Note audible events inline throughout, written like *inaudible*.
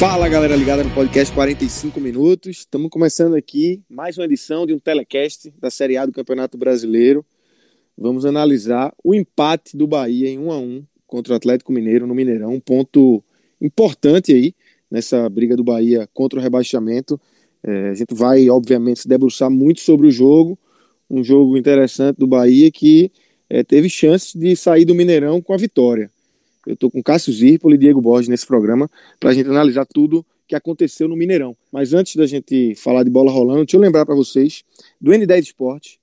Fala galera ligada no podcast 45 minutos. Estamos começando aqui mais uma edição de um telecast da Série A do Campeonato Brasileiro. Vamos analisar o empate do Bahia em 1 a 1 contra o Atlético Mineiro no Mineirão, um ponto importante aí nessa briga do Bahia contra o rebaixamento. É, a gente vai, obviamente, se debruçar muito sobre o jogo, um jogo interessante do Bahia que é, teve chance de sair do Mineirão com a vitória. Eu estou com Cássio Zirpoli e Diego Borges nesse programa para a gente analisar tudo que aconteceu no Mineirão. Mas antes da gente falar de bola rolando, deixa eu lembrar para vocês do N10 Esporte,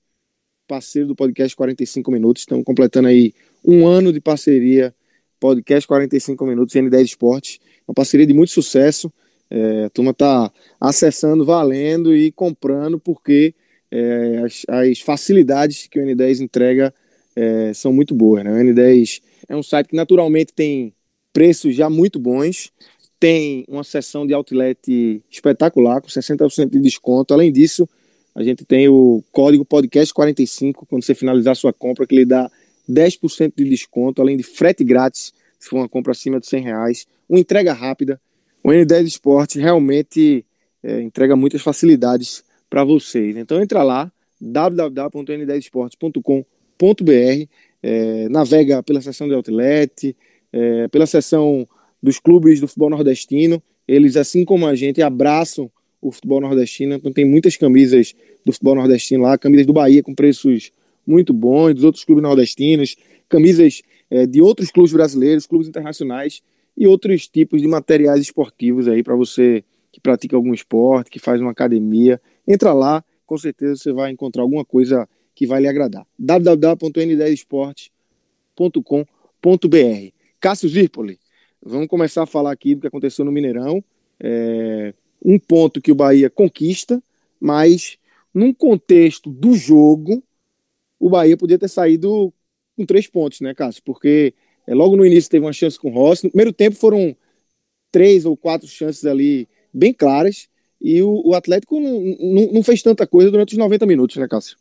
parceiro do podcast 45 Minutos. Estamos completando aí um ano de parceria, podcast 45 Minutos e N10 Esporte. Uma parceria de muito sucesso. É, a turma está acessando, valendo e comprando porque é, as, as, facilidades que o N10 entrega é, são muito boas. Né? O N10 é um site que naturalmente tem preços já muito bons, tem uma seção de outlet espetacular, com 60% de desconto. Além disso, a gente tem o código podcast45 quando você finalizar sua compra, que lhe dá 10% de desconto, além de frete grátis, se for uma compra acima de 100 reais, uma entrega rápida. O N10 Esporte realmente é, entrega muitas facilidades para vocês. Então entra lá, www.n10esportes.com.br é, navega pela seção de outlet, é, pela seção dos clubes do futebol nordestino. Eles, assim como a gente, abraçam o futebol nordestino. Então tem muitas camisas do futebol nordestino lá, camisas do Bahia com preços muito bons, dos outros clubes nordestinos, camisas é, de outros clubes brasileiros, clubes internacionais e outros tipos de materiais esportivos aí para você que pratica algum esporte, que faz uma academia. Entra lá, com certeza você vai encontrar alguma coisa que vai lhe agradar. www.n10esportes.com.br Cássio Zirpoli, vamos começar a falar aqui do que aconteceu no Mineirão. É um ponto que o Bahia conquista, mas num contexto do jogo, o Bahia podia ter saído com três pontos, né, Cássio? Porque é, logo no início teve uma chance com o Rossi. No primeiro tempo foram três ou quatro chances ali bem claras. E o, o Atlético não, não, não, fez tanta coisa durante os 90 minutos, né, Cássio?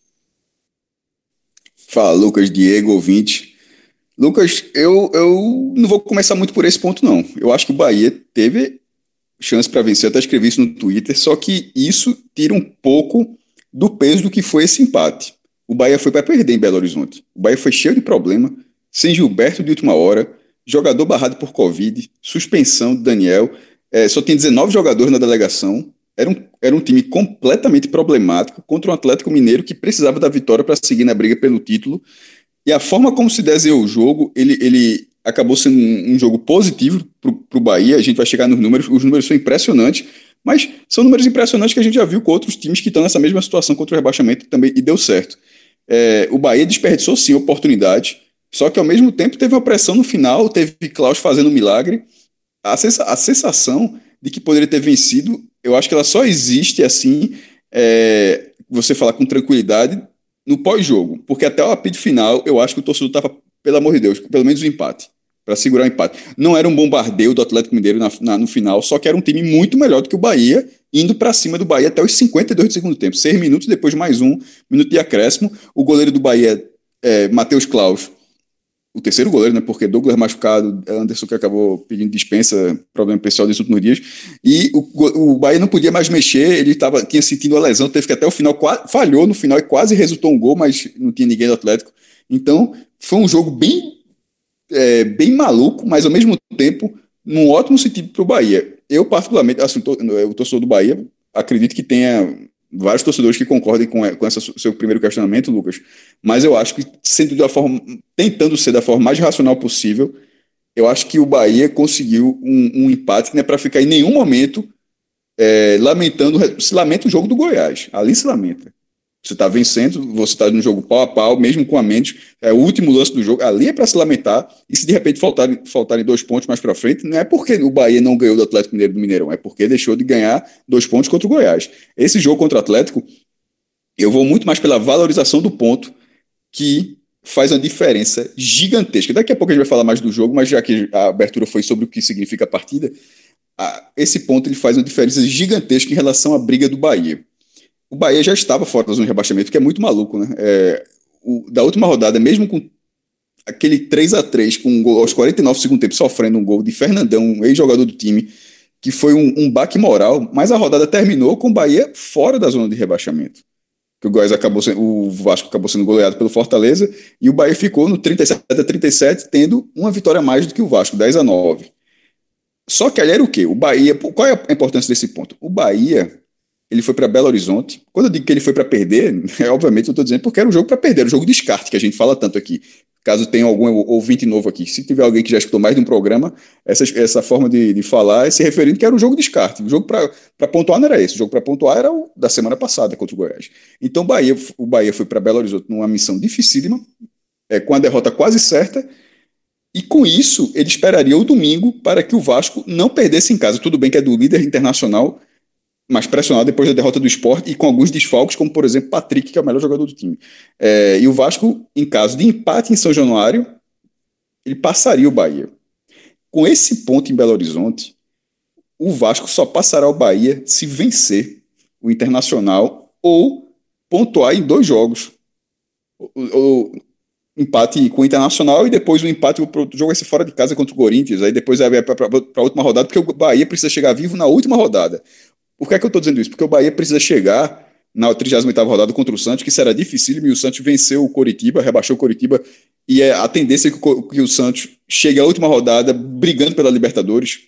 Fala, Lucas, Diego, ouvinte. Lucas, eu, eu não vou começar muito por esse ponto, não. Eu acho que o Bahia teve chance para vencer, eu até escrevi isso no Twitter, só que isso tira um pouco do peso do que foi esse empate. O Bahia foi para perder em Belo Horizonte. O Bahia foi cheio de problema, sem Gilberto de última hora, jogador barrado por Covid, suspensão de Daniel, é, só tem 19 jogadores na delegação, era um, era um time completamente problemático contra um Atlético Mineiro que precisava da vitória para seguir na briga pelo título. E a forma como se desenhou o jogo, ele, ele acabou sendo um, um jogo positivo para o Bahia. A gente vai chegar nos números, os números são impressionantes, mas são números impressionantes que a gente já viu com outros times que estão nessa mesma situação contra o rebaixamento também, e deu certo. É, o Bahia desperdiçou sim oportunidade, só que ao mesmo tempo teve uma pressão no final, teve Klaus fazendo um milagre. A sensação de que poderia ter vencido eu acho que ela só existe assim, é, você falar com tranquilidade no pós-jogo, porque até o apito final, eu acho que o torcedor estava, pelo amor de Deus, pelo menos o um empate, para segurar o empate. Não era um bombardeio do Atlético Mineiro na, na, no final, só que era um time muito melhor do que o Bahia, indo para cima do Bahia até os 52 do segundo tempo. Seis minutos depois, mais um minuto de acréscimo. O goleiro do Bahia, é, Matheus Klaus, o terceiro goleiro, né? Porque Douglas machucado, Anderson que acabou pedindo dispensa, problema pessoal desses últimos dias. E o, o Bahia não podia mais mexer, ele tava, tinha sentido a lesão, teve que até o final, falhou no final e quase resultou um gol, mas não tinha ninguém do Atlético. Então, foi um jogo bem, é, bem maluco, mas ao mesmo tempo, num ótimo sentido para o Bahia. Eu, particularmente, assim, o torcedor do Bahia, acredito que tenha vários torcedores que concordem com, com esse seu primeiro questionamento, Lucas, mas eu acho que sendo da forma, tentando ser da forma mais racional possível, eu acho que o Bahia conseguiu um, um empate que não é para ficar em nenhum momento é, lamentando, se lamenta o jogo do Goiás, ali se lamenta. Você está vencendo, você está no jogo pau a pau, mesmo com a menos, é o último lance do jogo, ali é para se lamentar, e se de repente faltarem, faltarem dois pontos mais para frente, não é porque o Bahia não ganhou do Atlético Mineiro do Mineirão, é porque deixou de ganhar dois pontos contra o Goiás. Esse jogo contra o Atlético, eu vou muito mais pela valorização do ponto, que faz uma diferença gigantesca. Daqui a pouco a gente vai falar mais do jogo, mas já que a abertura foi sobre o que significa a partida, esse ponto ele faz uma diferença gigantesca em relação à briga do Bahia o Bahia já estava fora da zona de rebaixamento, que é muito maluco, né? É, o, da última rodada, mesmo com aquele 3 a 3 com um gol aos 49 do segundo tempo, sofrendo um gol de Fernandão, um ex-jogador do time, que foi um, um baque moral, mas a rodada terminou com o Bahia fora da zona de rebaixamento. Que o Goiás acabou sendo, o Vasco acabou sendo goleado pelo Fortaleza e o Bahia ficou no 37 a 37, tendo uma vitória a mais do que o Vasco, 10 a 9. Só que ali era o quê? O Bahia, qual é a importância desse ponto? O Bahia ele foi para Belo Horizonte. Quando eu digo que ele foi para perder, *laughs* é, obviamente eu estou dizendo porque era um jogo para perder, um jogo de descarte, que a gente fala tanto aqui. Caso tenha algum ouvinte novo aqui, se tiver alguém que já escutou mais de um programa, essa, essa forma de, de falar é se referindo que era um jogo de descarte. O jogo para pontuar não era esse, o jogo para pontuar era o da semana passada contra o Goiás. Então o Bahia, o Bahia foi para Belo Horizonte numa missão dificílima, é, com a derrota quase certa, e com isso ele esperaria o domingo para que o Vasco não perdesse em casa. Tudo bem que é do líder internacional, mas pressionado depois da derrota do esporte e com alguns desfalques, como por exemplo Patrick, que é o melhor jogador do time. É, e o Vasco, em caso de empate em São Januário, ele passaria o Bahia. Com esse ponto em Belo Horizonte, o Vasco só passará o Bahia se vencer o Internacional ou pontuar em dois jogos. O, o empate com o Internacional e depois o empate, o jogo vai ser fora de casa contra o Corinthians, aí depois vai para a última rodada, porque o Bahia precisa chegar vivo na última rodada. Por que, é que eu estou dizendo isso? Porque o Bahia precisa chegar na 38ª rodada contra o Santos, que será difícil, e o Santos venceu o Coritiba, rebaixou o Coritiba, e é a tendência é que o, que o Santos chegue à última rodada brigando pela Libertadores,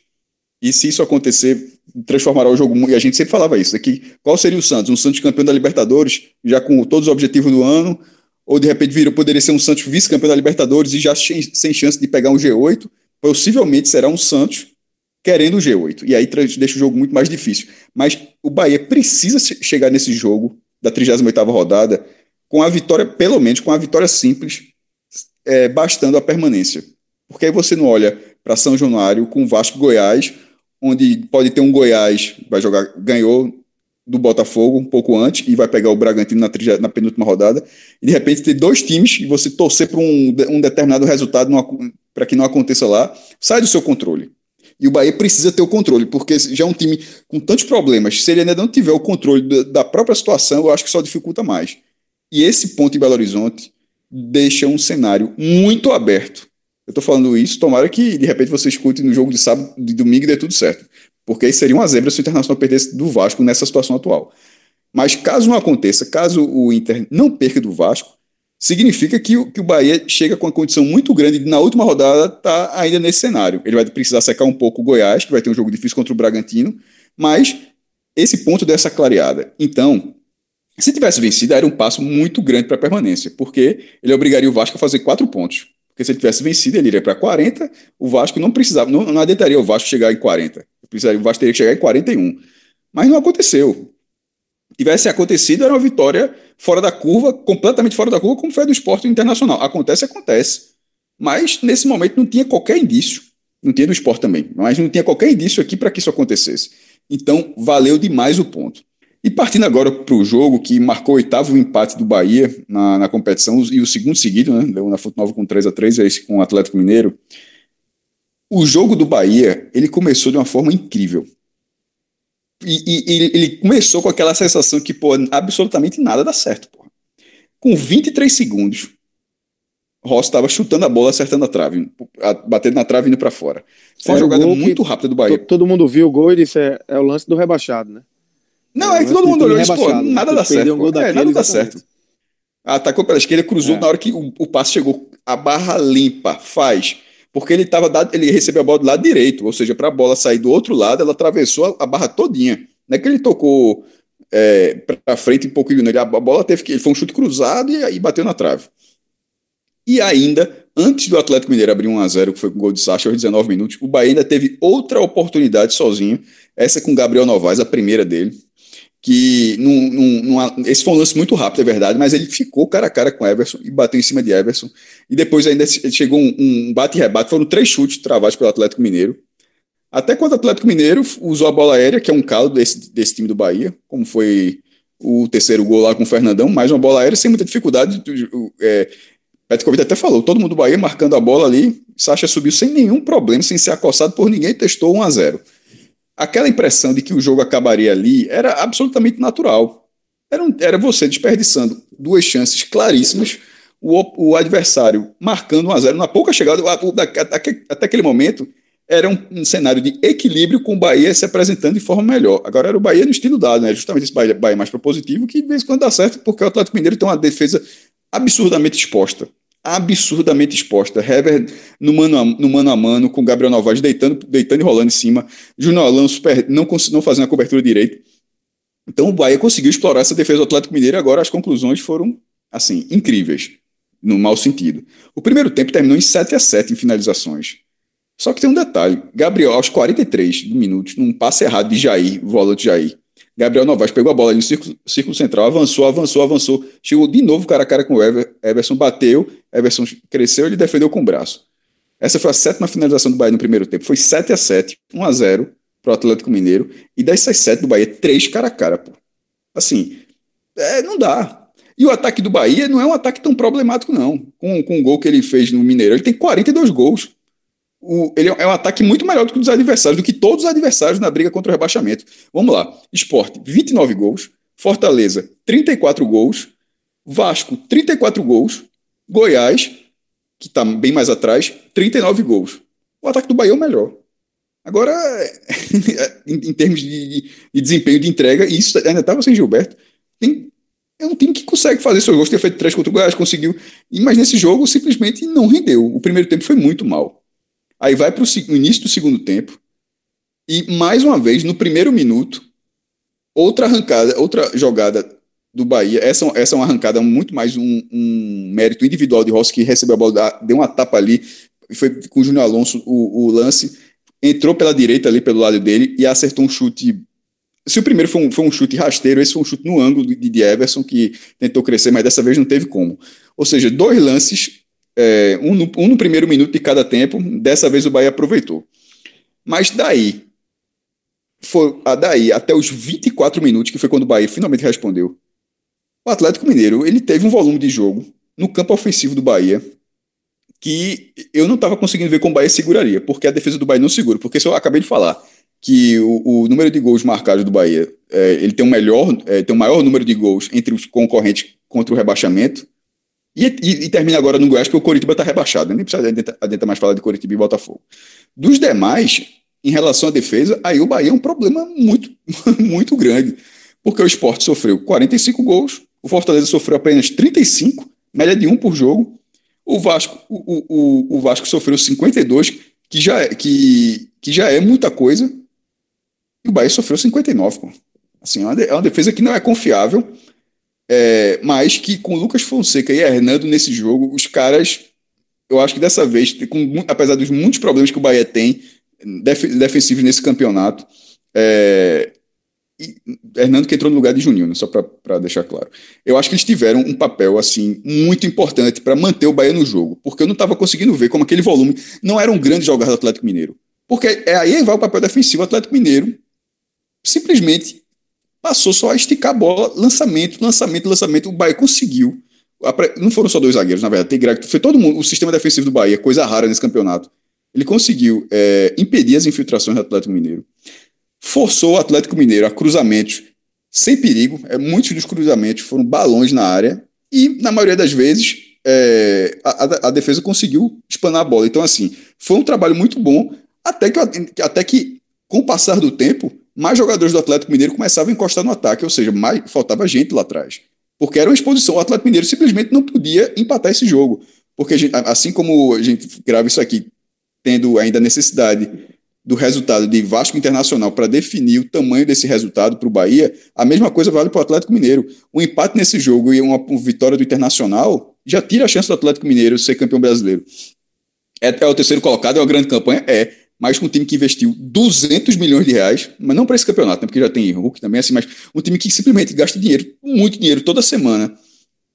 e se isso acontecer, transformará o jogo, e a gente sempre falava isso, aqui, qual seria o Santos? Um Santos campeão da Libertadores, já com todos os objetivos do ano, ou de repente virou, poderia ser um Santos vice-campeão da Libertadores e já sem chance de pegar um G8, possivelmente será um Santos querendo o G8. E aí deixa o jogo muito mais difícil. Mas o Bahia precisa chegar nesse jogo da 38ª rodada com a vitória, pelo menos com a vitória simples, é, bastando a permanência. Porque aí você não olha para São Januário com Vasco Goiás, onde pode ter um Goiás, vai jogar, ganhou do Botafogo um pouco antes e vai pegar o Bragantino na, na penúltima rodada, e de repente ter dois times e você torcer para um, um determinado resultado para que não aconteça lá, sai do seu controle. E o Bahia precisa ter o controle, porque já é um time com tantos problemas. Se ele ainda não tiver o controle da própria situação, eu acho que só dificulta mais. E esse ponto em Belo Horizonte deixa um cenário muito aberto. Eu estou falando isso, tomara que de repente você escute no jogo de sábado, de domingo e dê tudo certo. Porque aí seria uma zebra se o Internacional perdesse do Vasco nessa situação atual. Mas caso não aconteça, caso o Inter não perca do Vasco, significa que o, que o Bahia chega com uma condição muito grande de, na última rodada, estar tá ainda nesse cenário. Ele vai precisar secar um pouco o Goiás, que vai ter um jogo difícil contra o Bragantino, mas esse ponto dessa clareada. Então, se tivesse vencido, era um passo muito grande para a permanência, porque ele obrigaria o Vasco a fazer quatro pontos. Porque se ele tivesse vencido, ele iria para 40, o Vasco não precisava, não, não adiantaria o Vasco chegar em 40. O Vasco teria que chegar em 41. Mas não aconteceu tivesse acontecido, era uma vitória fora da curva, completamente fora da curva, como foi a do esporte internacional. Acontece, acontece. Mas nesse momento não tinha qualquer indício. Não tinha do esporte também, mas não tinha qualquer indício aqui para que isso acontecesse. Então, valeu demais o ponto. E partindo agora para o jogo que marcou o oitavo empate do Bahia na, na competição e o segundo seguido, né? Na Fonte Nova com 3 a 3 esse com o Atlético Mineiro. O jogo do Bahia, ele começou de uma forma incrível. E, e, ele começou com aquela sensação que, pô, absolutamente nada dá certo, pô. Com 23 segundos, Ross estava chutando a bola, acertando a trave, batendo na trave e indo para fora. Foi uma jogada muito rápida do Bahia. Todo mundo viu o gol e disse: é, é o lance do rebaixado, né? Não, é, é que todo mundo olhou e disse: pô, nada dá certo. Um é, nada dá certo. Atacou pela esquerda, cruzou é. na hora que o, o passe chegou. A barra limpa, faz porque ele tava dado, ele recebeu a bola do lado direito, ou seja, para a bola sair do outro lado, ela atravessou a, a barra todinha. Não é que ele tocou é, para frente um pouco ignorante. A bola teve que. Ele foi um chute cruzado e aí bateu na trave. E ainda, antes do Atlético Mineiro abrir 1 a 0 que foi com o gol de Sacha aos 19 minutos, o Bahia ainda teve outra oportunidade sozinho, essa com Gabriel Novaes, a primeira dele, que num, num, num, esse foi um lance muito rápido, é verdade, mas ele ficou cara a cara com Everson e bateu em cima de Everson. E depois ainda chegou um, um bate-rebate, foram três chutes travados pelo Atlético Mineiro. Até quando o Atlético Mineiro usou a bola aérea, que é um calo desse, desse time do Bahia, como foi o terceiro gol lá com o Fernandão, mais uma bola aérea sem muita dificuldade. É, Petkovic até falou, todo mundo do Bahia marcando a bola ali, Sacha subiu sem nenhum problema, sem ser acossado por ninguém, testou 1 a 0 Aquela impressão de que o jogo acabaria ali era absolutamente natural. Era, um, era você desperdiçando duas chances claríssimas, o, o adversário marcando 1 a 0 na pouca chegada, até, aquele momento, era um, um, cenário de equilíbrio com o Bahia se apresentando de forma melhor. Agora era o Bahia no estilo dado, né? Justamente esse Bahia, Bahia mais propositivo, que de vez em quando dá certo, porque o Atlético Mineiro tem uma defesa absurdamente exposta absurdamente exposta. Hever no mano a, no mano, a mano com Gabriel Novaes deitando, deitando e rolando em cima. Júnior Alonso não, não fazendo a cobertura direita. Então o Bahia conseguiu explorar essa defesa do Atlético Mineiro e agora as conclusões foram, assim, incríveis, no mau sentido. O primeiro tempo terminou em 7 a 7 em finalizações. Só que tem um detalhe. Gabriel, aos 43 minutos, num passe errado de Jair, volante Jair, Gabriel Novaes pegou a bola no círculo, círculo, central, avançou, avançou, avançou. Chegou de novo cara a cara com o Ever, Everson, bateu, Everson cresceu, ele defendeu com o braço. Essa foi a sétima finalização do Bahia no primeiro tempo. Foi 7 a 7 1 a 0 para o Atlético Mineiro. E dessas 7 do Bahia, três cara a cara, pô. Assim, é, não dá. E o ataque do Bahia não é um ataque tão problemático, não. Com, com o gol que ele fez no Mineiro. Ele tem 42 gols o, ele é um ataque muito maior do que os adversários, do que todos os adversários na briga contra o rebaixamento. Vamos lá. Esporte, 29 gols. Fortaleza, 34 gols. Vasco, 34 gols. Goiás, que está bem mais atrás, 39 gols. O ataque do Bahia é o melhor. Agora, *laughs* em, em termos de, de, desempenho de entrega, e isso ainda estava sem Gilberto, tem, é um time que consegue fazer seus gols, ter feito três contra o Goiás, conseguiu. Mas nesse jogo simplesmente não rendeu. O primeiro tempo foi muito mal. Aí vai para o início do segundo tempo. E mais uma vez, no primeiro minuto, outra arrancada, outra jogada do Bahia. Essa, essa é uma arrancada muito mais um, um mérito individual de Rossi, que recebeu a bola, deu uma tapa ali, foi com o Júnior Alonso o, o, lance, entrou pela direita ali, pelo lado dele, e acertou um chute. Se o primeiro foi um, foi um chute rasteiro, esse foi um chute no ângulo de, de Everson, que tentou crescer, mas dessa vez não teve como. Ou seja, dois lances é, um, no, um no primeiro minuto de cada tempo. Dessa vez o Bahia aproveitou. Mas daí, foi, a daí até os 24 minutos, que foi quando o Bahia finalmente respondeu, o Atlético Mineiro ele teve um volume de jogo no campo ofensivo do Bahia que eu não estava conseguindo ver como o Bahia seguraria, porque a defesa do Bahia não segura. Porque se eu acabei de falar que o, o número de gols marcados do Bahia é, ele tem um melhor, é, tem um maior número de gols entre os concorrentes contra o rebaixamento, e, e, e, termina agora no Goiás, porque o Coritiba está rebaixado. Nem precisa adentrar mais falar de Coritiba e Botafogo. Dos demais, em relação à defesa, aí o Bahia é um problema muito, *laughs* muito grande. Porque o esporte sofreu 45 gols, o Fortaleza sofreu apenas 35, média de um por jogo. O Vasco, o, o, o Vasco sofreu 52, que já, é, que, que já é muita coisa. E o Bahia sofreu 59, pô. Assim, é uma defesa que não é confiável é, mas que com Lucas Fonseca e Hernando nesse jogo, os caras, eu acho que dessa vez, com, apesar dos muitos problemas que o Bahia tem def, defensivos nesse campeonato, é, e, Hernando que entrou no lugar de Juninho, né, só para deixar claro. Eu acho que eles tiveram um papel assim muito importante para manter o Bahia no jogo, porque eu não estava conseguindo ver como aquele volume não era um grande jogador do Atlético Mineiro. Porque é, aí vai o papel defensivo. O Atlético Mineiro simplesmente passou só a esticar a bola, lançamento, lançamento, lançamento. O Bahia conseguiu. Não foram só dois zagueiros, na verdade. Tem Greg, foi todo mundo. O sistema defensivo do Bahia, coisa rara nesse campeonato. Ele conseguiu é, impedir as infiltrações do Atlético Mineiro. Forçou o Atlético Mineiro a cruzamentos sem perigo. É, muitos dos cruzamentos foram balões na área. E, na maioria das vezes, é, a, a, defesa conseguiu espanar a bola. Então, assim, foi um trabalho muito bom. Até que, até que com o passar do tempo, mais jogadores do Atlético Mineiro começavam a encostar no ataque, ou seja, mais, faltava gente lá atrás. Porque era uma exposição. O Atlético Mineiro simplesmente não podia empatar esse jogo. Porque, gente, assim como a gente grava isso aqui, tendo ainda necessidade do resultado de Vasco Internacional para definir o tamanho desse resultado para o Bahia, a mesma coisa vale para o Atlético Mineiro. Um empate nesse jogo e uma vitória do Internacional já tira a chance do Atlético Mineiro ser campeão brasileiro. É, é o terceiro colocado, é uma grande campanha? É. Mas com um time que investiu 200 milhões de reais, mas não para esse campeonato, né, porque já tem Hulk também, assim, mas um time que simplesmente gasta dinheiro, muito dinheiro, toda semana,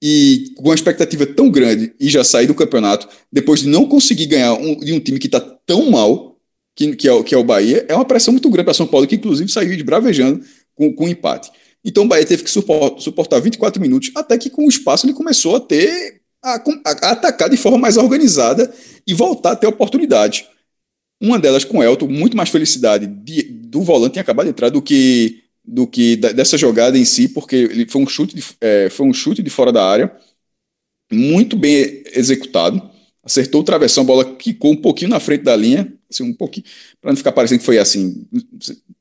e com uma expectativa tão grande e já sair do campeonato, depois de não conseguir ganhar um, de um time que está tão mal, que, que, é, que é o Bahia, é uma pressão muito grande para São Paulo, que inclusive saiu de bravejando com, com um empate. Então o Bahia teve que suportar, suportar 24 minutos, até que com o espaço ele começou a ter a, a, atacar de forma mais organizada e voltar a ter oportunidade. Uma delas com o Elton, muito mais felicidade de, do volante em acabar de entrar do que, do que dessa jogada em si, porque ele foi um chute de, é, foi um chute de fora da área, muito bem executado. Acertou o travessão, a bola quicou um pouquinho na frente da linha, assim, um pouquinho, para não ficar parecendo que foi assim,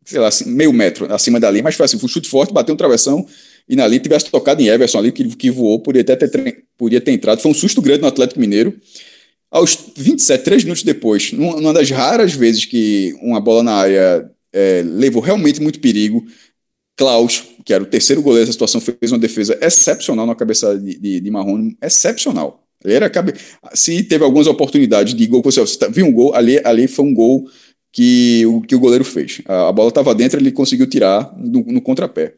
sei lá, assim, meio metro acima da linha, mas foi assim, foi um chute forte, bateu um travessão, e na linha tivesse tocado em Everson ali, que, que voou, podia até ter, podia ter entrado. Foi um susto grande no Atlético Mineiro. Aos 27, três minutos depois, numa das raras vezes que uma bola na área é, levou realmente muito perigo, Klaus, que era o terceiro goleiro dessa situação, fez uma defesa excepcional na cabeça de, de, de Marrone, excepcional. Ele era cabe... Se teve algumas oportunidades de gol, você tá, viu um gol, ali, ali foi um gol que o, que o goleiro fez. A, a bola estava dentro, ele conseguiu tirar no, no contrapé.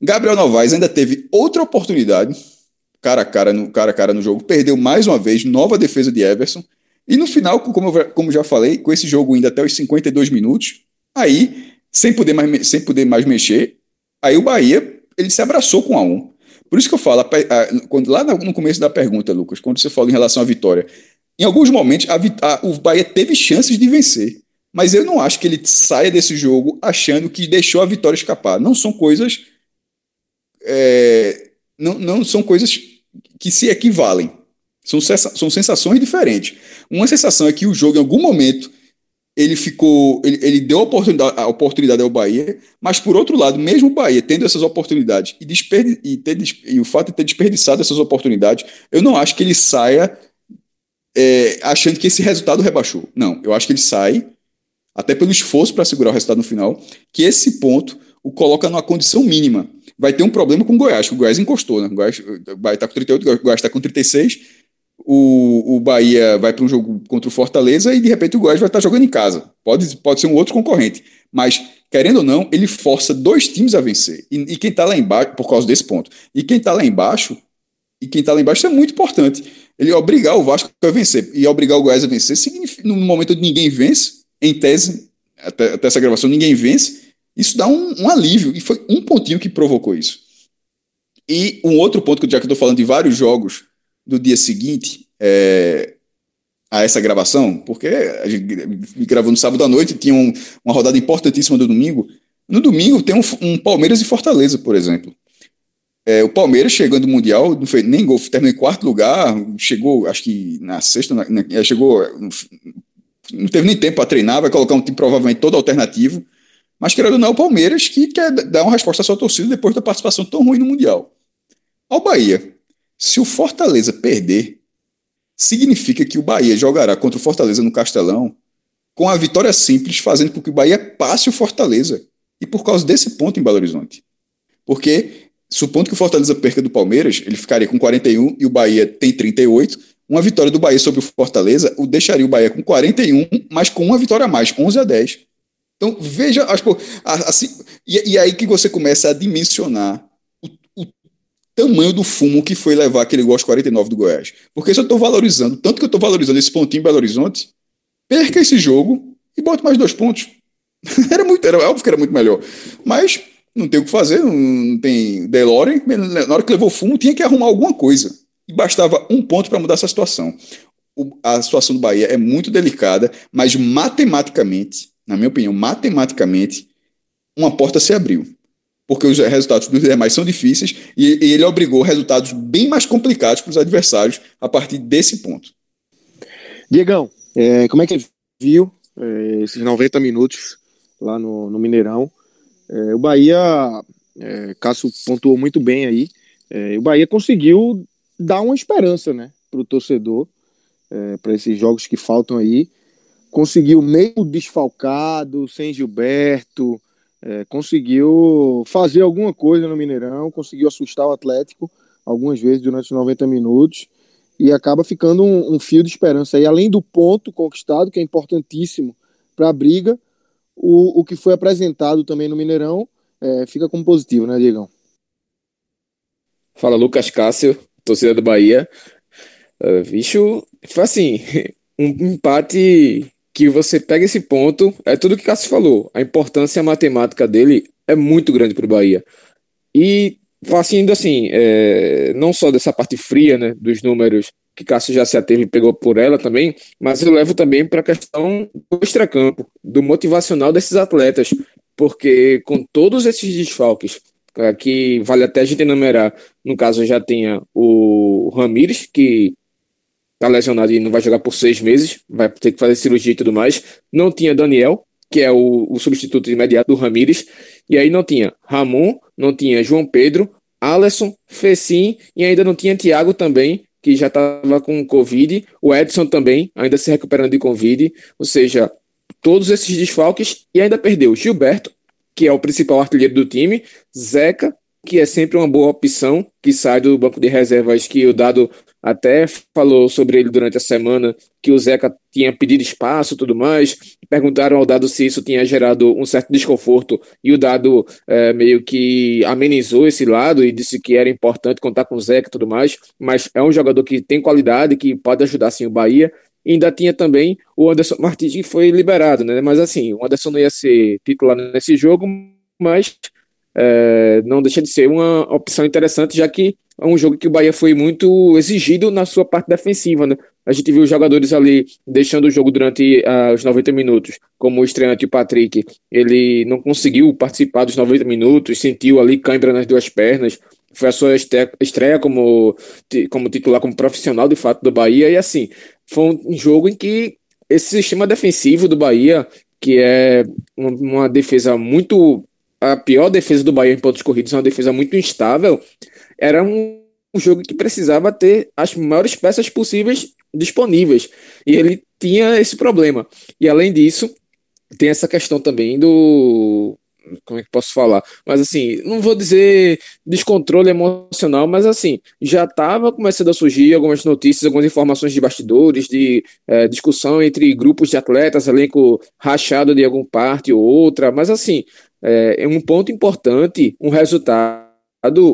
Gabriel Novaes ainda teve outra oportunidade, cara a cara no, cara a cara no jogo, perdeu mais uma vez, nova defesa de Everson. E no final, como, eu, como já falei, com esse jogo ainda até os 52 minutos, aí, sem poder mais, sem poder mais mexer, aí o Bahia ele se abraçou com a um. Por isso que eu falo, a, a, quando, lá no começo da pergunta, Lucas, quando você falou em relação à vitória, em alguns momentos a, o Bahia teve chances de vencer. Mas eu não acho que ele saia desse jogo achando que deixou a vitória escapar. Não são coisas é, não, não são coisas que se equivalem. São, são sensações diferentes. Uma sensação é que o jogo, em algum momento, ele ficou. Ele, ele deu a oportunidade, a oportunidade ao Bahia, mas por outro lado, mesmo o Bahia tendo essas oportunidades e, desperdi, e, ter, e o fato de ter desperdiçado essas oportunidades, eu não acho que ele saia é, achando que esse resultado rebaixou. Não, eu acho que ele sai, até pelo esforço para segurar o resultado no final, que esse ponto o coloca numa condição mínima vai ter um problema com o Goiás, que o Goiás encostou, né? O Goiás, o Bahia está com 38, o Goiás está com 36, o, o Bahia vai para um jogo contra o Fortaleza e de repente o Goiás vai estar tá jogando em casa. Pode, pode ser um outro concorrente. Mas, querendo ou não, ele força dois times a vencer. E, e quem está lá embaixo, por causa desse ponto, e quem está lá embaixo, e quem está lá embaixo é muito importante. Ele obrigar o Vasco a vencer e obrigar o Goiás a vencer, significa, no momento onde ninguém vence, em tese, até, até essa gravação, ninguém vence, isso dá um, um, alívio, e foi um pontinho que provocou isso. E um outro ponto, que já que eu estou falando de vários jogos do dia seguinte é, a essa gravação, porque a gente gravou no sábado à noite, tinha um, uma rodada importantíssima do domingo. No domingo tem um, um Palmeiras e Fortaleza, por exemplo. É, o Palmeiras chegando no Mundial, não fez nem gol, terminou em quarto lugar, chegou, acho que na sexta, na, chegou, não teve nem tempo para treinar, vai colocar um time provavelmente todo alternativo. Mas querendo ou não, é o Palmeiras que quer dar uma resposta à sua torcida depois da participação tão ruim no Mundial. Ao Bahia, se o Fortaleza perder, significa que o Bahia jogará contra o Fortaleza no Castelão com a vitória simples, fazendo com que o Bahia passe o Fortaleza. E por causa desse ponto em Belo Horizonte. Porque, supondo que o Fortaleza perca do Palmeiras, ele ficaria com 41 e o Bahia tem 38. Uma vitória do Bahia sobre o Fortaleza o deixaria o Bahia com 41, mas com uma vitória a mais, 11 a 10. Então, veja, assim, e, e aí que você começa a dimensionar o, o, tamanho do fumo que foi levar aquele gol aos 49 do Goiás. Porque se eu estou valorizando, tanto que eu estou valorizando esse pontinho em Belo Horizonte, perca esse jogo e bote mais dois pontos. *laughs* era muito, era óbvio que era muito melhor. Mas não tem o que fazer, não, tem Delore. Na hora que levou fumo, tinha que arrumar alguma coisa. E bastava um ponto para mudar essa situação. O, a situação do Bahia é muito delicada, mas matematicamente na minha opinião, matematicamente, uma porta se abriu. Porque os resultados dos demais são difíceis e, e ele obrigou resultados bem mais complicados para os adversários a partir desse ponto. Diegão, é, como é que viu é, esses 90 minutos lá no, no Mineirão? É, o Bahia, é, Cássio pontuou muito bem aí, é, o Bahia conseguiu dar uma esperança né, para o torcedor, é, para esses jogos que faltam aí conseguiu meio desfalcado, sem Gilberto, é, conseguiu fazer alguma coisa no Mineirão, conseguiu assustar o Atlético algumas vezes durante os 90 minutos e acaba ficando um, um fio de esperança. E além do ponto conquistado, que é importantíssimo para a briga, o, o que foi apresentado também no Mineirão é, fica como positivo, né, Diegão? Fala, Lucas Cássio, torcida do Bahia. Uh, bicho, foi assim, *laughs* um empate que você pega esse ponto, é tudo que Cássio falou. A importância matemática dele é muito grande para o Bahia. E Assim, assim, é, não só dessa parte fria, né, dos números que Cássio já se ateve e pegou por ela também, mas eu levo também para a questão do extracampo, do motivacional desses atletas, porque com todos esses desfalques, que vale até a gente enumerar, no caso já tinha o Ramires, que está lesionado e não vai jogar por seis meses, vai ter que fazer cirurgia e tudo mais, não tinha Daniel, que é o, o substituto imediato do Ramires, e aí não tinha Ramon, não tinha João Pedro, Alisson, Fecim e ainda não tinha Thiago também, que já estava com Covid, o Edson também, ainda se recuperando de Covid, ou seja, todos esses desfalques. E ainda perdeu Gilberto, que é o principal artilheiro do time, Zeca, que é sempre uma boa opção, que sai do banco de reservas que o Dado até falou sobre ele durante a semana, que o Zeca tinha pedido espaço e tudo mais. Perguntaram ao Dado se isso tinha gerado um certo desconforto, e o Dado é, meio que amenizou esse lado e disse que era importante contar com o Zeca e tudo mais. Mas é um jogador que tem qualidade, que pode ajudar sim o Bahia. E ainda tinha também o Anderson Martins, que foi liberado, né? Mas assim, o Anderson não ia ser titular nesse jogo, mas é, não deixa de ser uma opção interessante, já que é um jogo que o Bahia foi muito exigido na sua parte defensiva, né? A gente viu os jogadores ali deixando o jogo durante uh, os 90 minutos, como o estreante Patrick, ele não conseguiu participar dos 90 minutos, sentiu ali cãibra nas duas pernas, foi a sua estreia como, como titular, como profissional de fato do Bahia, e assim, foi um jogo em que esse sistema defensivo do Bahia, que é uma defesa muito a pior defesa do Bahia em pontos corridos, é uma defesa muito instável, era um, um jogo que precisava ter as maiores peças possíveis disponíveis. E ele tinha esse problema. E além disso, tem essa questão também do. Como é que posso falar? Mas assim, não vou dizer descontrole emocional, mas assim, já estava começando a surgir algumas notícias, algumas informações de bastidores, de é, discussão entre grupos de atletas, elenco rachado de alguma parte ou outra, mas assim, é, é um ponto importante, um resultado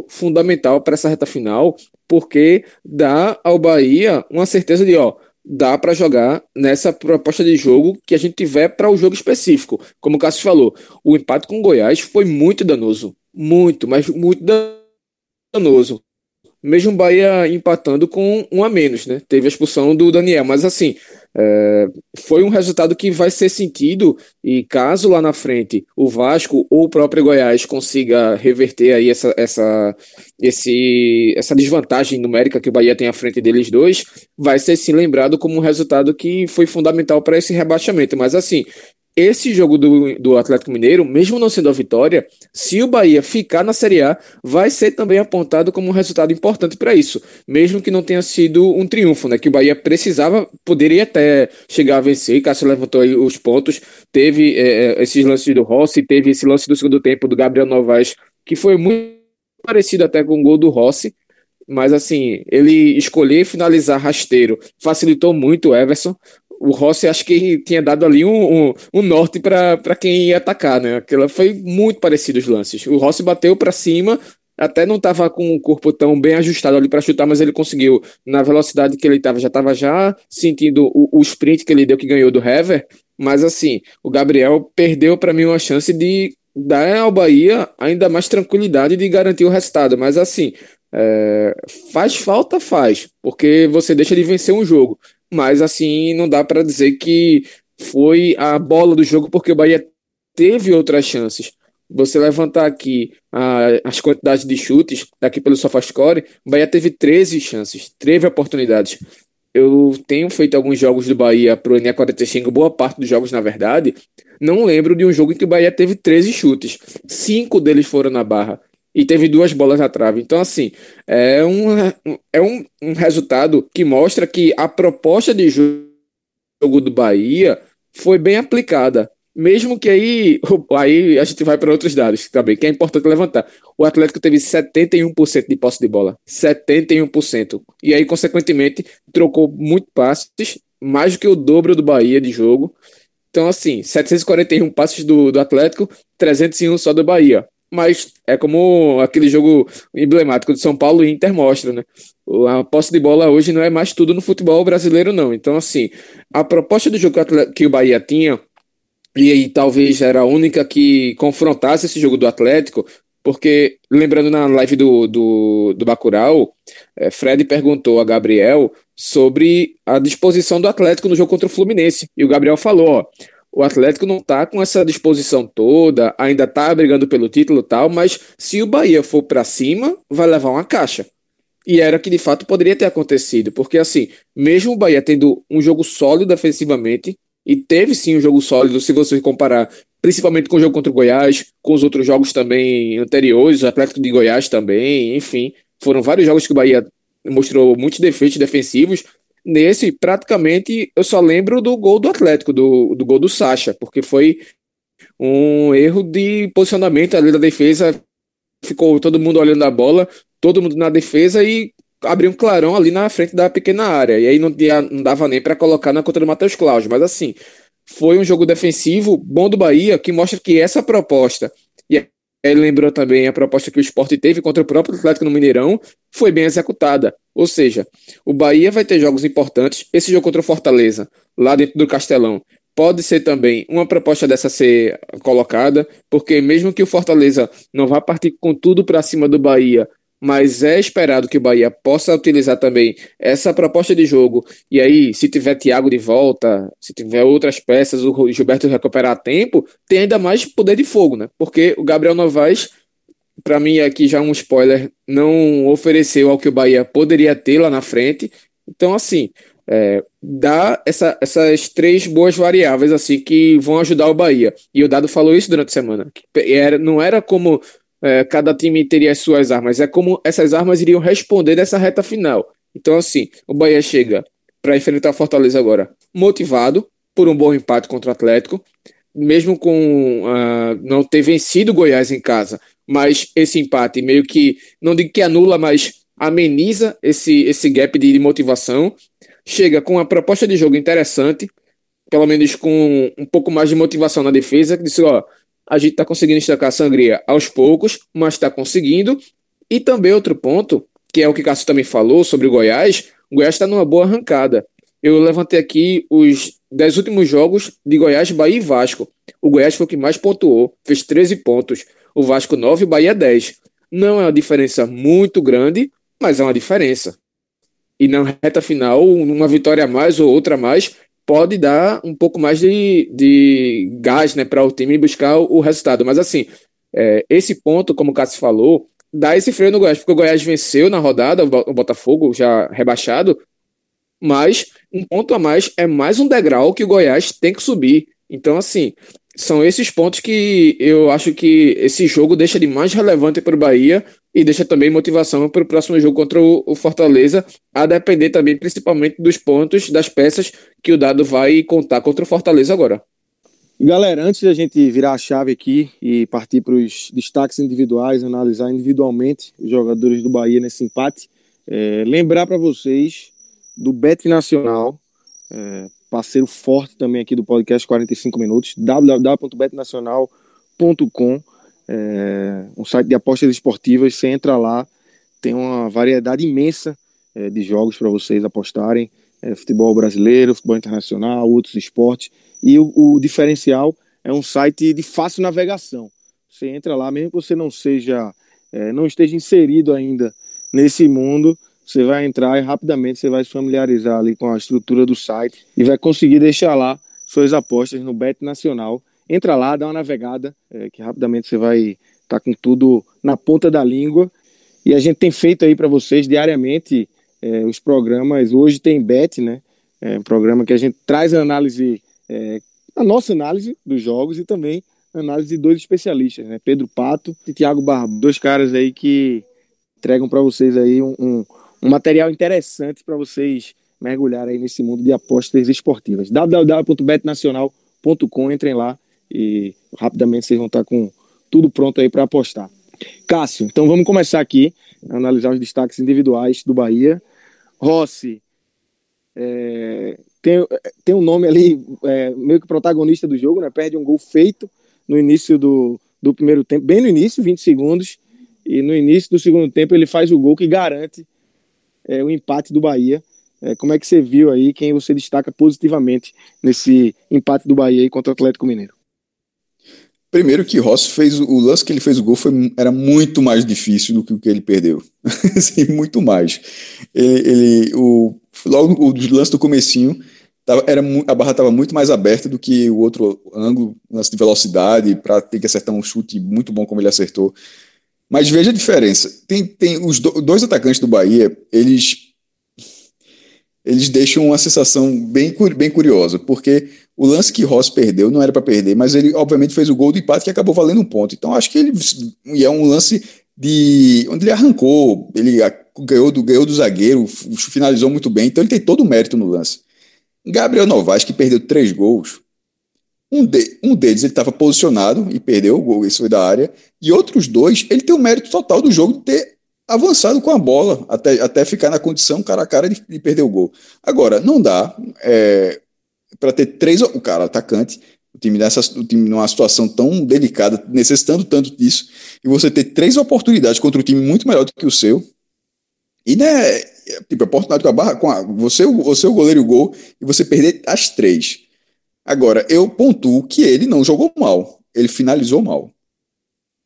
fundamental para essa reta final, porque dá ao Bahia uma certeza de, ó, dá para jogar nessa proposta de jogo que a gente tiver para o jogo específico. Como o Cássio falou, o empate com o Goiás foi muito danoso, muito, mas muito danoso mesmo Bahia empatando com um a menos, né? Teve a expulsão do Daniel, mas assim, é, foi um resultado que vai ser sentido e caso lá na frente o Vasco ou o próprio Goiás consiga reverter aí essa, essa, esse, essa desvantagem numérica que o Bahia tem à frente deles dois, vai ser sim lembrado como um resultado que foi fundamental para esse rebaixamento. Mas assim, esse jogo do, do Atlético Mineiro, mesmo não sendo a vitória, se o Bahia ficar na Série A, vai ser também apontado como um resultado importante para isso, mesmo que não tenha sido um triunfo, né? Que o Bahia precisava, poderia até chegar a vencer. Cássio levantou aí os pontos, teve é, esses lances do Rossi, teve esse lance do segundo tempo do Gabriel Novaes, que foi muito parecido até com o gol do Rossi. Mas assim, ele escolher finalizar rasteiro facilitou muito o Everson o Rossi acho que tinha dado ali um, um, um norte para quem ia atacar, né? Aquela foi muito parecido os lances. O Rossi bateu para cima, até não estava com o corpo tão bem ajustado ali para chutar, mas ele conseguiu na velocidade que ele estava, já estava já sentindo o, o, sprint que ele deu que ganhou do Hever. Mas assim, o Gabriel perdeu para mim uma chance de dar ao Bahia ainda mais tranquilidade de garantir o resultado. Mas assim, é, faz falta, faz, porque você deixa de vencer um jogo mas assim não dá para dizer que foi a bola do jogo porque o Bahia teve outras chances. Você levantar aqui a, as quantidades de chutes daqui pelo SofaScore, o Bahia teve 13 chances, 13 oportunidades. Eu tenho feito alguns jogos do Bahia pro NE45, boa parte dos jogos, na verdade. Não lembro de um jogo em que o Bahia teve 13 chutes. Cinco deles foram na barra e teve duas bolas na trave. Então, assim, é um, é um, um resultado que mostra que a proposta de jogo do Bahia foi bem aplicada. Mesmo que aí, aí a gente vai para outros dados também, que é importante levantar. O Atlético teve 71% de posse de bola. 71%. E aí, consequentemente, trocou muito passes, mais do que o dobro do Bahia de jogo. Então, assim, 741 passes do, do Atlético, 301 só do Bahia. Mas é como aquele jogo emblemático de São Paulo e Inter mostra, né? A posse de bola hoje não é mais tudo no futebol brasileiro, não. Então, assim, a proposta do jogo que o Bahia tinha e aí talvez era a única que confrontasse esse jogo do Atlético, porque, lembrando na live do, do, do Bacurau, é, Fred perguntou a Gabriel sobre a disposição do Atlético no jogo contra o Fluminense. E o Gabriel falou: ó, o Atlético não tá com essa disposição toda, ainda tá brigando pelo título tal, mas se o Bahia for para cima, vai levar uma caixa. E era que de fato poderia ter acontecido, porque assim, mesmo o Bahia tendo um jogo sólido defensivamente, e teve sim um jogo sólido, se você comparar principalmente com o jogo contra o Goiás, com os outros jogos também anteriores, o Atlético de Goiás também, enfim. Foram vários jogos que o Bahia mostrou muitos defeitos defensivos. Nesse, praticamente, eu só lembro do gol do Atlético, do, do gol do Sacha, porque foi um erro de posicionamento ali da defesa. Ficou todo mundo olhando a bola, todo mundo na defesa e abriu um clarão ali na frente da pequena área. E aí não, não dava nem para colocar na conta do Matheus Cláudio. Mas assim, foi um jogo defensivo bom do Bahia que mostra que essa proposta, e ele lembrou também a proposta que o esporte teve contra o próprio Atlético no Mineirão, foi bem executada. Ou seja, o Bahia vai ter jogos importantes. Esse jogo contra o Fortaleza, lá dentro do Castelão, pode ser também uma proposta dessa ser colocada, porque mesmo que o Fortaleza não vá partir com tudo para cima do Bahia, mas é esperado que o Bahia possa utilizar também essa proposta de jogo. E aí, se tiver Thiago de volta, se tiver outras peças, o Gilberto recuperar tempo, tem ainda mais poder de fogo, né? Porque o Gabriel Novaes, para mim, aqui já um spoiler, não ofereceu ao que o Bahia poderia ter lá na frente. Então, assim, é, dá essa, essas três boas variáveis assim que vão ajudar o Bahia. E o Dado falou isso durante a semana. Era, não era como é, cada time teria as suas armas. É como essas armas iriam responder nessa reta final. Então, assim, o Bahia chega para enfrentar o Fortaleza agora motivado por um bom empate contra o Atlético, mesmo com uh, não ter vencido o Goiás em casa, mas esse empate meio que, não digo que anula, mas ameniza esse, esse gap de, de motivação. Chega com uma proposta de jogo interessante, pelo menos com um pouco mais de motivação na defesa, que disse, ó, a gente está conseguindo estancar a sangria aos poucos, mas está conseguindo. E também outro ponto, que é o que o Cássio também falou sobre o Goiás, o Goiás está numa boa arrancada. Eu levantei aqui os 10 últimos jogos de Goiás, Bahia e Vasco. O Goiás foi o que mais pontuou, fez 13 pontos. O Vasco 9 e o Bahia 10. Não é uma diferença muito grande, mas é uma diferença. E na reta final, uma vitória a mais ou outra a mais pode dar um pouco mais de, de gás né, para o time buscar o, o resultado. Mas assim, é, esse ponto, como o Cássio falou, dá esse freio no Goiás, porque o Goiás venceu na rodada, o Botafogo já rebaixado, mas um ponto a mais é mais um degrau que o Goiás tem que subir. Então, assim, são esses pontos que eu acho que esse jogo deixa de mais relevante para o Bahia e deixa também motivação para o próximo jogo contra o Fortaleza, a depender também principalmente dos pontos, das peças que o Dado vai contar contra o Fortaleza agora. Galera, antes da gente virar a chave aqui e partir para os destaques individuais, analisar individualmente os jogadores do Bahia nesse empate, é, lembrar para vocês do Bet Nacional, é, parceiro forte também aqui do podcast 45 Minutos, www.betnacional.com, é, um site de apostas esportivas. Você entra lá, tem uma variedade imensa é, de jogos para vocês apostarem: é, futebol brasileiro, futebol internacional, outros esportes. E o, o diferencial é um site de fácil navegação. Você entra lá, mesmo que você não seja, é, não esteja inserido ainda nesse mundo, você vai entrar e rapidamente você vai se familiarizar ali com a estrutura do site e vai conseguir deixar lá suas apostas no Bet Nacional. Entra lá, dá uma navegada, é, que rapidamente você vai estar tá com tudo na ponta da língua. E a gente tem feito aí para vocês diariamente é, os programas. Hoje tem Bet, né? É um programa que a gente traz a análise, é, a nossa análise dos jogos e também a análise de dois especialistas, né? Pedro Pato e Tiago Barbo, dois caras aí que entregam para vocês aí um, um um material interessante para vocês mergulhar aí nesse mundo de apostas esportivas. www.betnacional.com entrem lá e rapidamente vocês vão estar com tudo pronto aí para apostar. Cássio, então vamos começar aqui a analisar os destaques individuais do Bahia. Rossi, é, tem, tem um nome ali, é, meio que protagonista do jogo, né? Perde um gol feito no início do, do primeiro tempo, bem no início, 20 segundos, e no início do segundo tempo ele faz o gol que garante é, o empate do Bahia. É, como é que você viu aí, quem você destaca positivamente nesse empate do Bahia contra o Atlético Mineiro? Primeiro que Rossi fez o lance que ele fez o gol foi, era muito mais difícil do que o que ele perdeu. *laughs* Sim, muito mais. Ele, ele, o, logo o lance do comecinho, tava, era, a barra estava muito mais aberta do que o outro ângulo, lance de velocidade, para ter que acertar um chute muito bom como ele acertou. Mas veja a diferença. Tem, tem os do, dois atacantes do Bahia, eles eles deixam uma sensação bem, bem curiosa, porque o lance que Ross perdeu não era para perder, mas ele obviamente fez o gol do empate que acabou valendo um ponto. Então acho que ele e é um lance de onde ele arrancou, ele ganhou do, ganhou do zagueiro, finalizou muito bem, então ele tem todo o mérito no lance. Gabriel Novaes, que perdeu três gols, um, de, um deles ele estava posicionado e perdeu o gol, isso foi da área, e outros dois, ele tem o mérito total do jogo de ter avançado com a bola até, até ficar na condição cara a cara de, de perder o gol. Agora, não dá é, para ter três. O cara, atacante, o time, nessa, o time numa situação tão delicada, necessitando tanto disso, e você ter três oportunidades contra um time muito melhor do que o seu. E né, tipo, a oportunidade com a barra, com a, você, você o goleiro e o gol, e você perder as três. Agora, eu pontuo que ele não jogou mal, ele finalizou mal.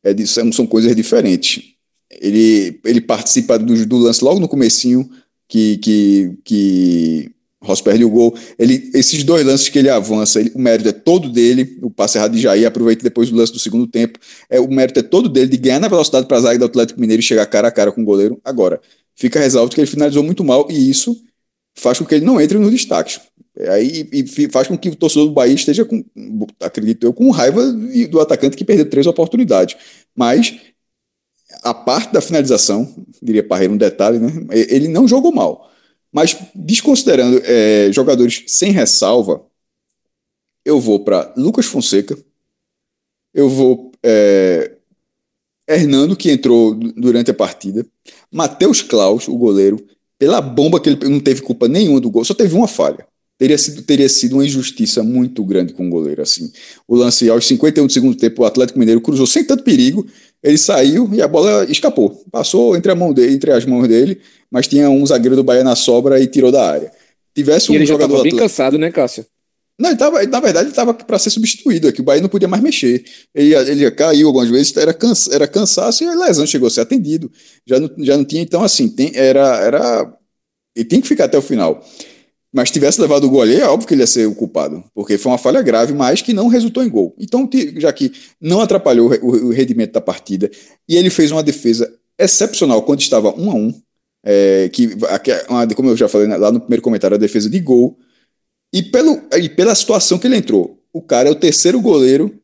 É, são coisas diferentes. Ele, ele participa do, do lance logo no comecinho, que, que, que Ross perde o gol. Ele, esses dois lances que ele avança, ele, o mérito é todo dele. O passe errado de Jair, aproveita depois do lance do segundo tempo. É, o mérito é todo dele de ganhar na velocidade para a zaga do Atlético Mineiro e chegar cara a cara com o goleiro. Agora, fica ressalto que ele finalizou muito mal e isso faz com que ele não entre nos destaques. Aí e faz com que o torcedor do Bahia esteja com, acredito eu, com raiva do atacante que perdeu três oportunidades. Mas a parte da finalização, diria Parreira um detalhe, né? Ele não jogou mal. Mas desconsiderando é, jogadores sem ressalva, eu vou para Lucas Fonseca, eu vou é, Hernando, que entrou durante a partida, Matheus Klaus, o goleiro, pela bomba que ele não teve culpa nenhuma do gol, só teve uma falha. Teria sido, teria sido uma injustiça muito grande com o goleiro. assim. O lance aos 51 do segundo tempo, o Atlético Mineiro cruzou sem tanto perigo, ele saiu e a bola escapou. Passou entre, a mão dele, entre as mãos dele, mas tinha um zagueiro do Bahia na sobra e tirou da área. Tivesse um e ele jogador já bem cansado, né, Cássio? Não, ele tava, na verdade, ele estava para ser substituído, que o Bahia não podia mais mexer. Ele, ele caiu algumas vezes, era, cansa, era cansaço e a lesão chegou a ser atendido. Já não, já não tinha, então, assim, tem, era, era. Ele tem que ficar até o final. Mas tivesse levado o gol ali, é óbvio que ele ia ser o culpado, porque foi uma falha grave, mas que não resultou em gol. Então, já que não atrapalhou o rendimento da partida, e ele fez uma defesa excepcional quando estava um a um, é, que, como eu já falei lá no primeiro comentário, a defesa de gol, e, pelo, e pela situação que ele entrou. O cara é o terceiro goleiro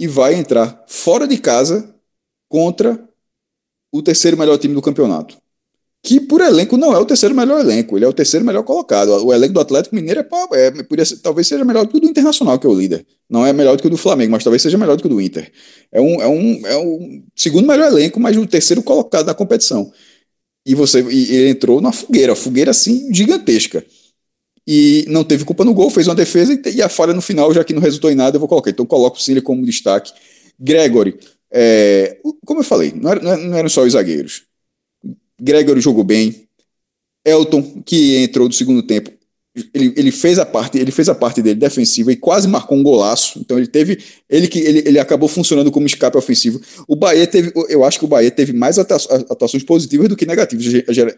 e vai entrar fora de casa contra o terceiro melhor time do campeonato que por elenco não é o terceiro melhor elenco, ele é o terceiro melhor colocado. O elenco do Atlético Mineiro é, é podia ser, talvez seja melhor do que o do Internacional, que é o líder. Não é melhor do que o do Flamengo, mas talvez seja melhor do que o do Inter. É um, é um, é um segundo melhor elenco, mas o terceiro colocado na competição. E você e ele entrou na fogueira, fogueira assim gigantesca. E não teve culpa no gol, fez uma defesa e, e a falha no final, já que não resultou em nada, eu vou colocar. Então coloco o Cine como destaque. Gregory, é, como eu falei, não, era, não eram só os zagueiros Gregory jogou bem. Elton, que entrou do segundo tempo, ele, ele, fez a parte, ele fez a parte dele defensiva e quase marcou um golaço. Então ele teve, ele que ele, ele acabou funcionando como escape ofensivo. O Bahia teve, eu acho que o Bahia teve mais atuações positivas do que negativas.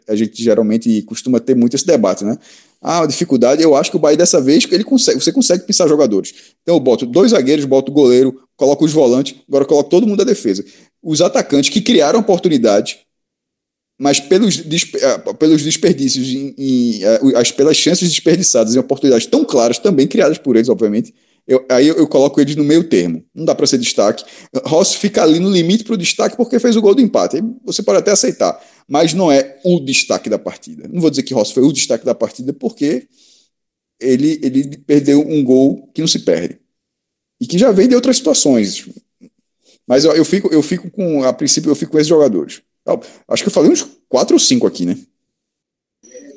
A gente geralmente costuma ter muito esse debate, né? Ah, dificuldade, eu acho que o Bahia dessa vez ele consegue, você consegue pensar jogadores. Então eu boto dois zagueiros, boto o goleiro, coloco os volantes, agora coloco todo mundo da defesa. Os atacantes que criaram oportunidade mas pelos, ah, pelos desperdícios e, ah, as, pelas chances desperdiçadas em oportunidades tão claras, também criadas por eles, obviamente, eu, aí eu, eu, coloco eles no meio termo. Não dá para ser destaque. Ross fica ali no limite para o destaque porque fez o gol do empate. Você pode até aceitar, mas não é o destaque da partida. Não vou dizer que Ross foi o destaque da partida porque ele, ele perdeu um gol que não se perde. e que já vem de outras situações. Mas eu, eu, fico, eu fico com, a princípio, eu fico com esses jogadores. Acho que eu falei uns quatro ou cinco aqui, né?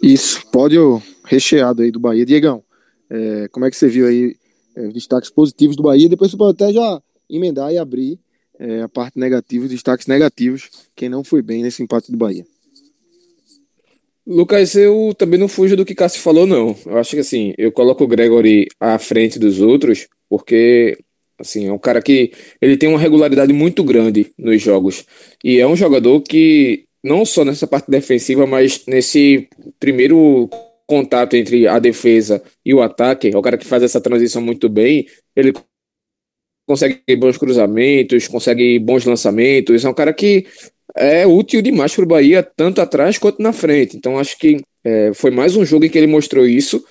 Isso, pódio recheado aí do Bahia. Diegão, é, como é que você viu aí é, os destaques positivos do Bahia? Depois você pode até já emendar e abrir é, a parte negativa, os destaques negativos, quem não foi bem nesse empate do Bahia. Lucas, eu também não fujo do que Cássio falou, não. Eu acho que assim, eu coloco o Gregory à frente dos outros, porque assim, é um cara que ele tem uma regularidade muito grande nos jogos. E é um jogador que, não só nessa parte defensiva, mas nesse primeiro contato entre a defesa e o ataque, é o cara que faz essa transição muito bem. Ele consegue bons cruzamentos, consegue bons lançamentos. É um cara que é útil demais para o Bahia, tanto atrás quanto na frente. Então acho que é, foi mais um jogo em que ele mostrou isso.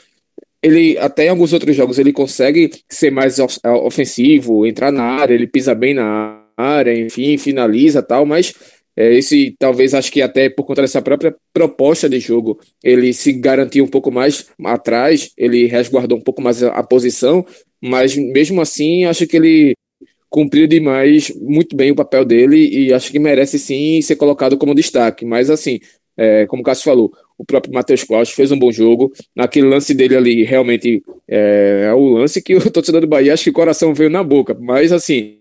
Ele, até em alguns outros jogos, ele consegue ser mais ofensivo, entrar na área, ele pisa bem na área, enfim, finaliza tal, mas é, esse talvez acho que até por conta dessa própria proposta de jogo, ele se garantiu um pouco mais atrás, ele resguardou um pouco mais a, a posição, mas mesmo assim acho que ele cumpriu demais muito bem o papel dele e acho que merece sim ser colocado como destaque. Mas assim, é, como o Cássio falou, o próprio Matheus Claus fez um bom jogo. Naquele lance dele ali, realmente é, é, o lance que *laughs* o torcedor do Bahia acho que o coração veio na boca. Mas assim,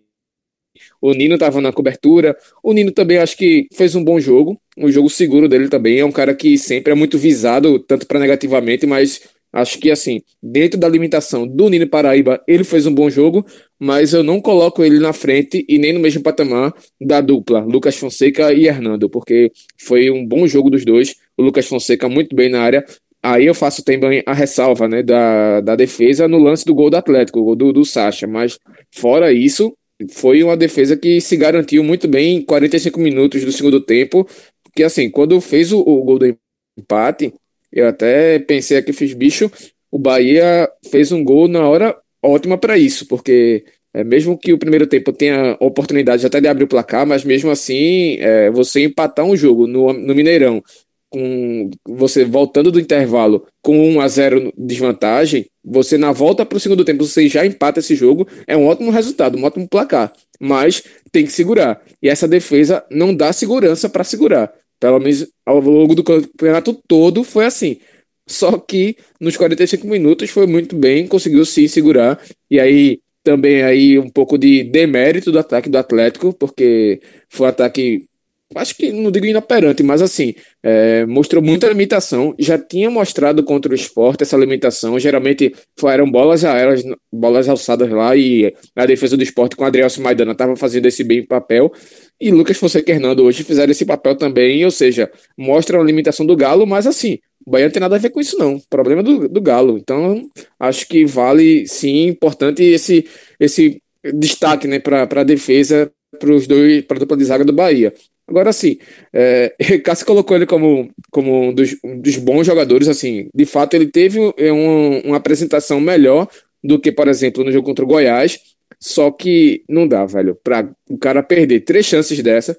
o Nino estava na cobertura. O Nino também acho que fez um bom jogo. Um jogo seguro dele também. É um cara que sempre é muito visado, tanto para negativamente, mas Acho que, assim, dentro da limitação do Nino Paraíba, ele fez um bom jogo, mas eu não coloco ele na frente e nem no mesmo patamar da dupla, Lucas Fonseca e Hernando, porque foi um bom jogo dos dois. O Lucas Fonseca muito bem na área. Aí eu faço também a ressalva né, da, da defesa no lance do gol do Atlético, do, do Sacha. Mas fora isso, foi uma defesa que se garantiu muito bem em 45 minutos do segundo tempo. Porque assim, quando fez o, o gol do empate, eu até pensei aqui, fiz bicho, o Bahia fez um gol na hora ótima para isso, porque é, mesmo que o primeiro tempo tenha oportunidade até de abrir o placar, mas mesmo assim, é, você empatar um jogo no, no Mineirão, com você voltando do intervalo com 1 a 0 desvantagem, você na volta para o segundo tempo, você já empata esse jogo, é um ótimo resultado, um ótimo placar, mas tem que segurar. E essa defesa não dá segurança para segurar. Pelo menos ao longo do campeonato todo foi assim. Só que nos 45 minutos foi muito bem, conseguiu se segurar. E aí também aí um pouco de demérito do ataque do Atlético, porque foi um ataque, acho que não digo inoperante, mas assim, é, mostrou muita limitação. Já tinha mostrado contra o esporte essa limitação. Geralmente eram bolas aéreas, bolas alçadas lá, e a defesa do esporte com o Adriel Maidana estava fazendo esse bem papel. E Lucas Fonseca e Hernando hoje fizeram esse papel também, ou seja, mostra a limitação do Galo, mas assim, o Bahia não tem nada a ver com isso, não. Problema é do, do Galo. Então, acho que vale sim, importante esse, esse destaque né, para a defesa, para os dois, para a dupla de zaga do Bahia. Agora sim, é, *laughs* Cássio colocou ele como, como um dos, um dos, bons jogadores, assim, de fato ele teve é, um, uma apresentação melhor do que, por exemplo, no jogo contra o Goiás, só que não dá, velho. Pra o cara perder três chances dessa,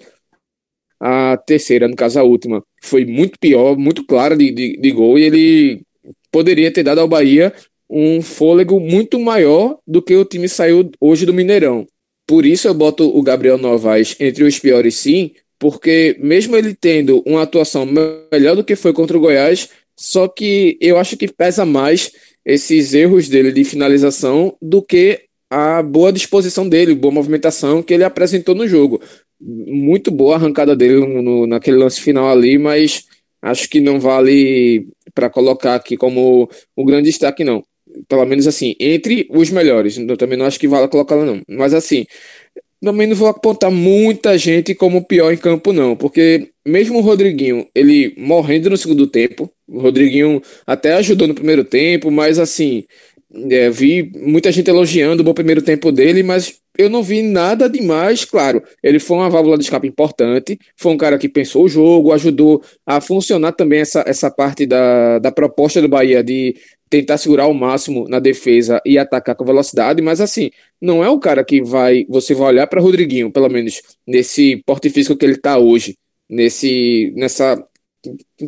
a terceira, no caso a última, foi muito pior, muito clara de, de, de gol, e ele poderia ter dado ao Bahia um fôlego muito maior do que o time saiu hoje do Mineirão. Por isso eu boto o Gabriel Novaes entre os piores sim, porque mesmo ele tendo uma atuação melhor do que foi contra o Goiás, só que eu acho que pesa mais esses erros dele de finalização do que a boa disposição dele, boa movimentação que ele apresentou no jogo. Muito boa a arrancada dele no, no, naquele lance final ali, mas acho que não vale para colocar aqui como o grande destaque, não. Pelo menos assim, entre os melhores. Eu também não acho que vale colocá-la, não. Mas assim, também não vou apontar muita gente como pior em campo, não, porque mesmo o Rodriguinho, ele morrendo no segundo tempo, o Rodriguinho até ajudou no primeiro tempo, mas assim, é, vi muita gente elogiando o bom primeiro tempo dele, mas eu não vi nada demais. Claro, ele foi uma válvula de escape importante, foi um cara que pensou o jogo, ajudou a funcionar também essa, essa parte da, da proposta do Bahia de tentar segurar ao máximo na defesa e atacar com velocidade, mas assim, não é o cara que vai. Você vai olhar para Rodriguinho, pelo menos nesse porte físico que ele está hoje, nesse, nessa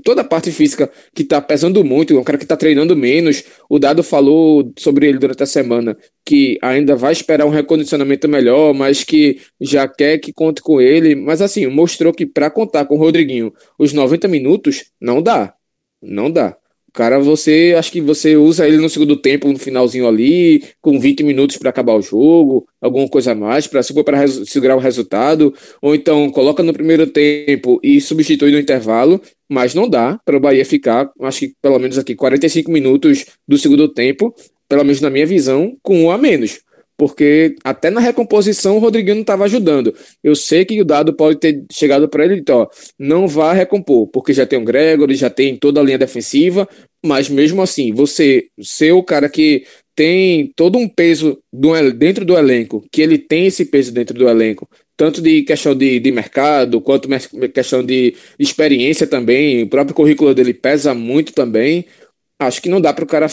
toda a parte física que tá pesando muito, é um cara que tá treinando menos. O Dado falou sobre ele durante a semana que ainda vai esperar um recondicionamento melhor, mas que já quer que conte com ele. Mas assim, mostrou que para contar com o Rodriguinho os 90 minutos, não dá. Não dá cara, você acho que você usa ele no segundo tempo, no finalzinho ali, com 20 minutos para acabar o jogo, alguma coisa a mais, para segurar o resultado, ou então coloca no primeiro tempo e substitui no intervalo, mas não dá para o Bahia ficar, acho que pelo menos aqui 45 minutos do segundo tempo, pelo menos na minha visão, com um a menos porque até na recomposição o Rodriguinho não estava ajudando. Eu sei que o dado pode ter chegado para ele e então, ó, não vá recompor, porque já tem o Gregory, já tem toda a linha defensiva, mas mesmo assim, você ser o cara que tem todo um peso do, dentro do elenco, que ele tem esse peso dentro do elenco, tanto de questão de, de mercado, quanto questão de experiência também, o próprio currículo dele pesa muito também. Acho que não dá para o cara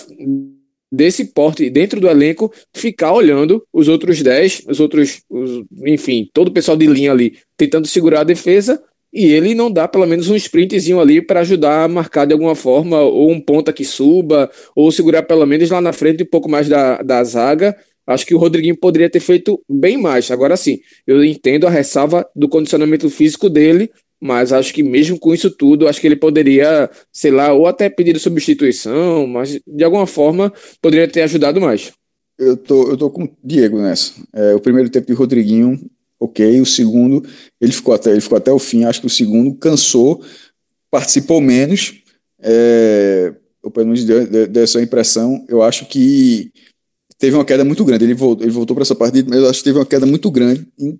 desse porte dentro do elenco ficar olhando os outros 10, os outros, os, enfim, todo o pessoal de linha ali tentando segurar a defesa e ele não dá pelo menos um sprintzinho ali para ajudar a marcar de alguma forma, ou um ponta que suba, ou segurar pelo menos lá na frente um pouco mais da, da zaga. Acho que o Rodriguinho poderia ter feito bem mais. Agora sim, eu entendo a ressalva do condicionamento físico dele, mas acho que mesmo com isso tudo, acho que ele poderia, sei lá, ou até pedir substituição, mas de alguma forma poderia ter ajudado mais. Eu tô, eu tô com o Diego nessa. É, o primeiro tempo de Rodriguinho, ok. O segundo, ele ficou até, ele ficou até o fim. Acho que o segundo cansou, participou menos. É, ou pelo menos deu, deu essa impressão. Eu acho que teve uma queda muito grande. Ele voltou, ele voltou para essa partida, mas eu acho que teve uma queda muito grande em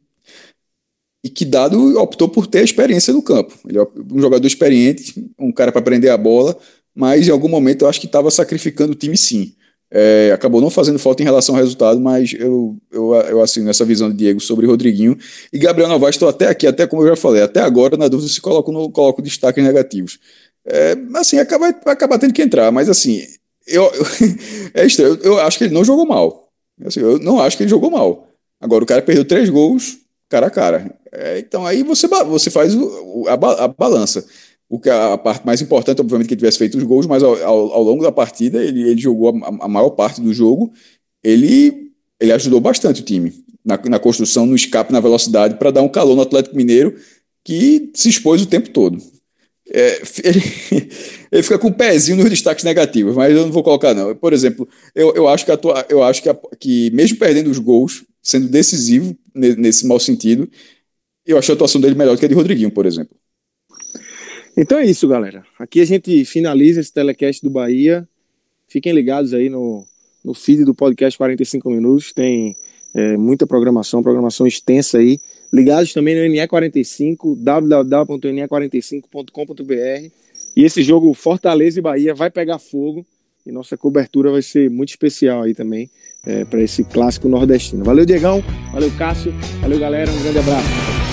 e que Dado optou por ter a experiência no campo. Ele é um jogador experiente, um cara para prender a bola, mas em algum momento eu acho que estava sacrificando o time sim. É, acabou não fazendo falta em relação ao resultado, mas eu, eu, eu assino essa visão de Diego sobre Rodriguinho. E Gabriel Novaes, estou até aqui, até como eu já falei, até agora, na dúvida se coloco, no, coloco destaques negativos. É, assim, acaba, acaba tendo que entrar, mas assim, eu, eu *laughs* é estranho, eu, eu acho que ele não jogou mal. Assim, eu não acho que ele jogou mal. Agora, o cara perdeu três gols cara a cara. É, então aí você, você faz o, a, a, balança. O que a, a, parte mais importante, obviamente, que ele tivesse feito os gols, mas ao, ao, ao longo da partida ele, ele jogou a, a, maior parte do jogo. Ele, ele ajudou bastante o time na, na construção, no escape, na velocidade, para dar um calor no Atlético Mineiro que se expôs o tempo todo. É, *laughs* ele, ele, fica com o um pezinho nos destaques negativos, mas eu não vou colocar, não. Por exemplo, eu, eu acho, que, a, eu acho que, a, que mesmo perdendo os gols, sendo decisivo nesse mau sentido. Eu achei a atuação dele melhor do que a de Rodriguinho, por exemplo. Então é isso, galera. Aqui a gente finaliza esse telecast do Bahia. Fiquem ligados aí no, no feed do podcast 45 Minutos. Tem é, muita programação, programação extensa aí. Ligados também no NE45, www.ne45.com.br. E esse jogo Fortaleza e Bahia vai pegar fogo. E nossa cobertura vai ser muito especial aí também é, para esse clássico nordestino. Valeu, Diegão. Valeu, Cássio. Valeu, galera. Um grande abraço.